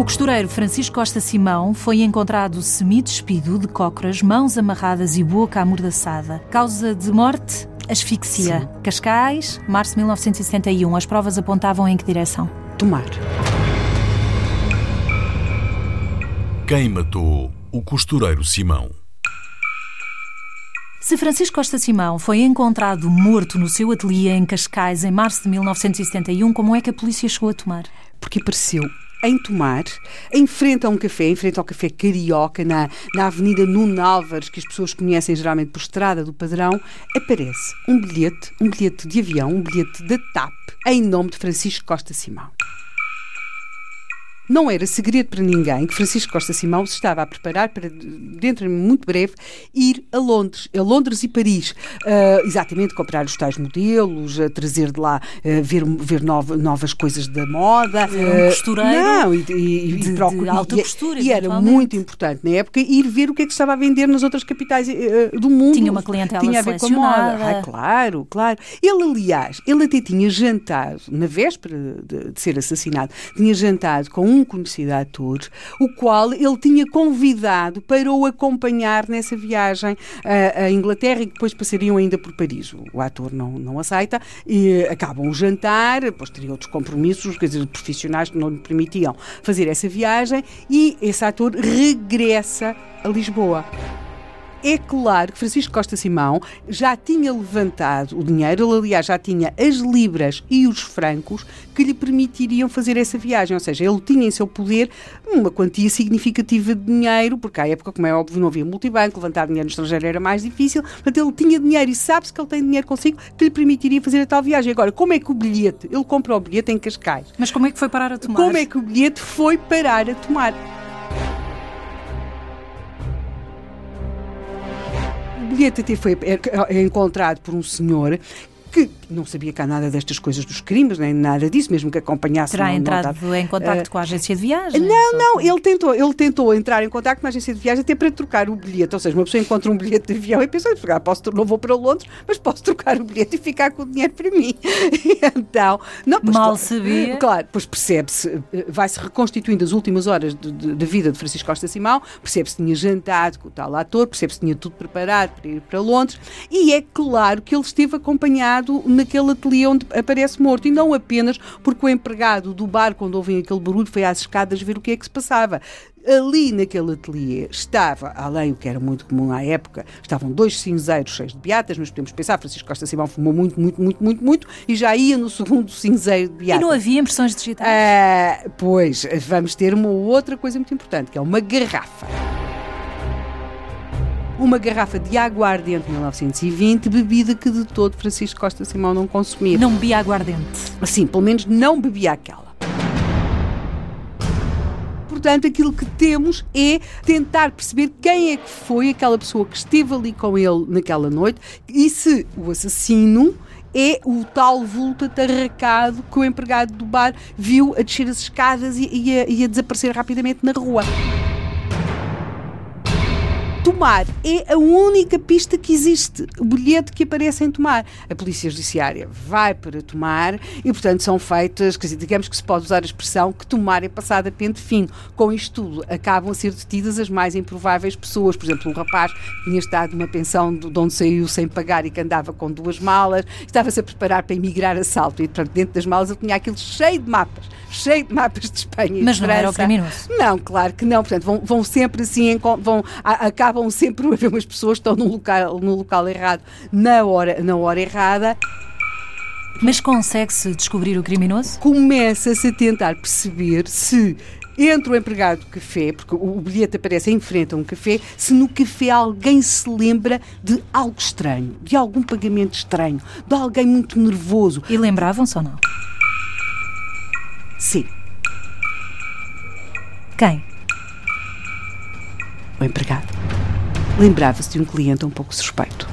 O costureiro Francisco Costa Simão foi encontrado semi-despido de cócoras, mãos amarradas e boca amordaçada. Causa de morte? Asfixia. Sim. Cascais, março de 1971. As provas apontavam em que direção? Tomar. Quem matou o costureiro Simão? Se Francisco Costa Simão foi encontrado morto no seu ateliê em Cascais em março de 1971, como é que a polícia chegou a tomar? Porque apareceu em Tomar, em frente a um café, em frente ao Café Carioca, na, na Avenida Nuno Álvares, que as pessoas conhecem geralmente por Estrada do Padrão, aparece um bilhete, um bilhete de avião, um bilhete da TAP, em nome de Francisco Costa Simão. Não era segredo para ninguém que Francisco Costa Simão se estava a preparar para, dentro de muito breve, ir a Londres, a Londres e Paris, uh, exatamente comprar os tais modelos, uh, trazer de lá, uh, ver, ver nova, novas coisas da moda. Um costureiro não, e, e, de, e, alta costura. E era muito importante na época ir ver o que é que estava a vender nas outras capitais do mundo. Tinha uma clientela Tinha a ver com a moda. Ah, claro, claro. Ele, aliás, ele até tinha jantado, na véspera de, de ser assassinado, tinha jantado com um um conhecido ator, o qual ele tinha convidado para o acompanhar nessa viagem à, à Inglaterra e que depois passariam ainda por Paris. O ator não, não aceita e acabam o jantar, depois teria outros compromissos, quer dizer, profissionais que não lhe permitiam fazer essa viagem e esse ator regressa a Lisboa. É claro que Francisco Costa Simão já tinha levantado o dinheiro, ele, aliás, já tinha as libras e os francos que lhe permitiriam fazer essa viagem. Ou seja, ele tinha em seu poder uma quantia significativa de dinheiro, porque à época, como é óbvio, não havia multibanco, levantar dinheiro no estrangeiro era mais difícil. Portanto, ele tinha dinheiro e sabe-se que ele tem dinheiro consigo que lhe permitiria fazer a tal viagem. Agora, como é que o bilhete, ele comprou o bilhete em Cascais. Mas como é que foi parar a tomar? Como é que o bilhete foi parar a tomar? Bilhete até foi é, é encontrado por um senhor que não sabia cá nada destas coisas dos crimes, nem nada disso, mesmo que acompanhasse. Terá não, entrado não em contato uh, com a agência de viagem? Não, não, ele tentou, ele tentou entrar em contato com a agência de viagem até para trocar o bilhete. Ou seja, uma pessoa encontra um bilhete de avião e pensa, ah, posso, não vou para Londres, mas posso trocar o bilhete e ficar com o dinheiro para mim. então, não, pois, Mal sabia. Claro, pois percebe-se, eh, vai-se reconstituindo as últimas horas de vida de Francisco Costa Simão, percebe-se que tinha jantado com o tal ator, percebe-se que tinha tudo preparado para ir para Londres, e é claro que ele esteve acompanhado naquele ateliê onde aparece morto. E não apenas porque o empregado do bar, quando ouvem aquele barulho, foi às escadas ver o que é que se passava. Ali naquele ateliê estava, além o que era muito comum à época, estavam dois cinzeiros cheios de beatas, mas podemos pensar, Francisco Costa Simão fumou muito, muito, muito, muito, muito, e já ia no segundo cinzeiro de beatas. E não havia impressões digitais? Ah, pois, vamos ter uma outra coisa muito importante, que é uma garrafa uma garrafa de aguardente de 1920, bebida que de todo Francisco Costa Simão não consumia. Não bebia aguardente? Sim, pelo menos não bebia aquela. Portanto, aquilo que temos é tentar perceber quem é que foi aquela pessoa que esteve ali com ele naquela noite e se o assassino é o tal vulto atarracado que o empregado do bar viu a descer as escadas e, e, a, e a desaparecer rapidamente na rua. Tomar é a única pista que existe, o bilhete que aparece em Tomar. A Polícia Judiciária vai para Tomar e, portanto, são feitas, quer dizer, digamos que se pode usar a expressão que Tomar é passada a pente fino. Com isto tudo, acabam a ser detidas as mais improváveis pessoas. Por exemplo, um rapaz que tinha estado numa pensão de onde saiu sem pagar e que andava com duas malas, estava-se a preparar para emigrar a salto e, portanto, dentro das malas ele tinha aquilo cheio de mapas, cheio de mapas de Espanha e Mas de não era o criminoso? Não, claro que não. Portanto, vão, vão sempre assim, vão, acabam acabam sempre a ver umas pessoas que estão no local, no local errado, na hora, na hora errada. Mas consegue-se descobrir o criminoso? Começa-se a tentar perceber se entre o empregado do café, porque o bilhete aparece em frente a um café, se no café alguém se lembra de algo estranho, de algum pagamento estranho, de alguém muito nervoso. E lembravam-se ou não? Sim. Quem? O empregado lembrava-se de um cliente um pouco suspeito.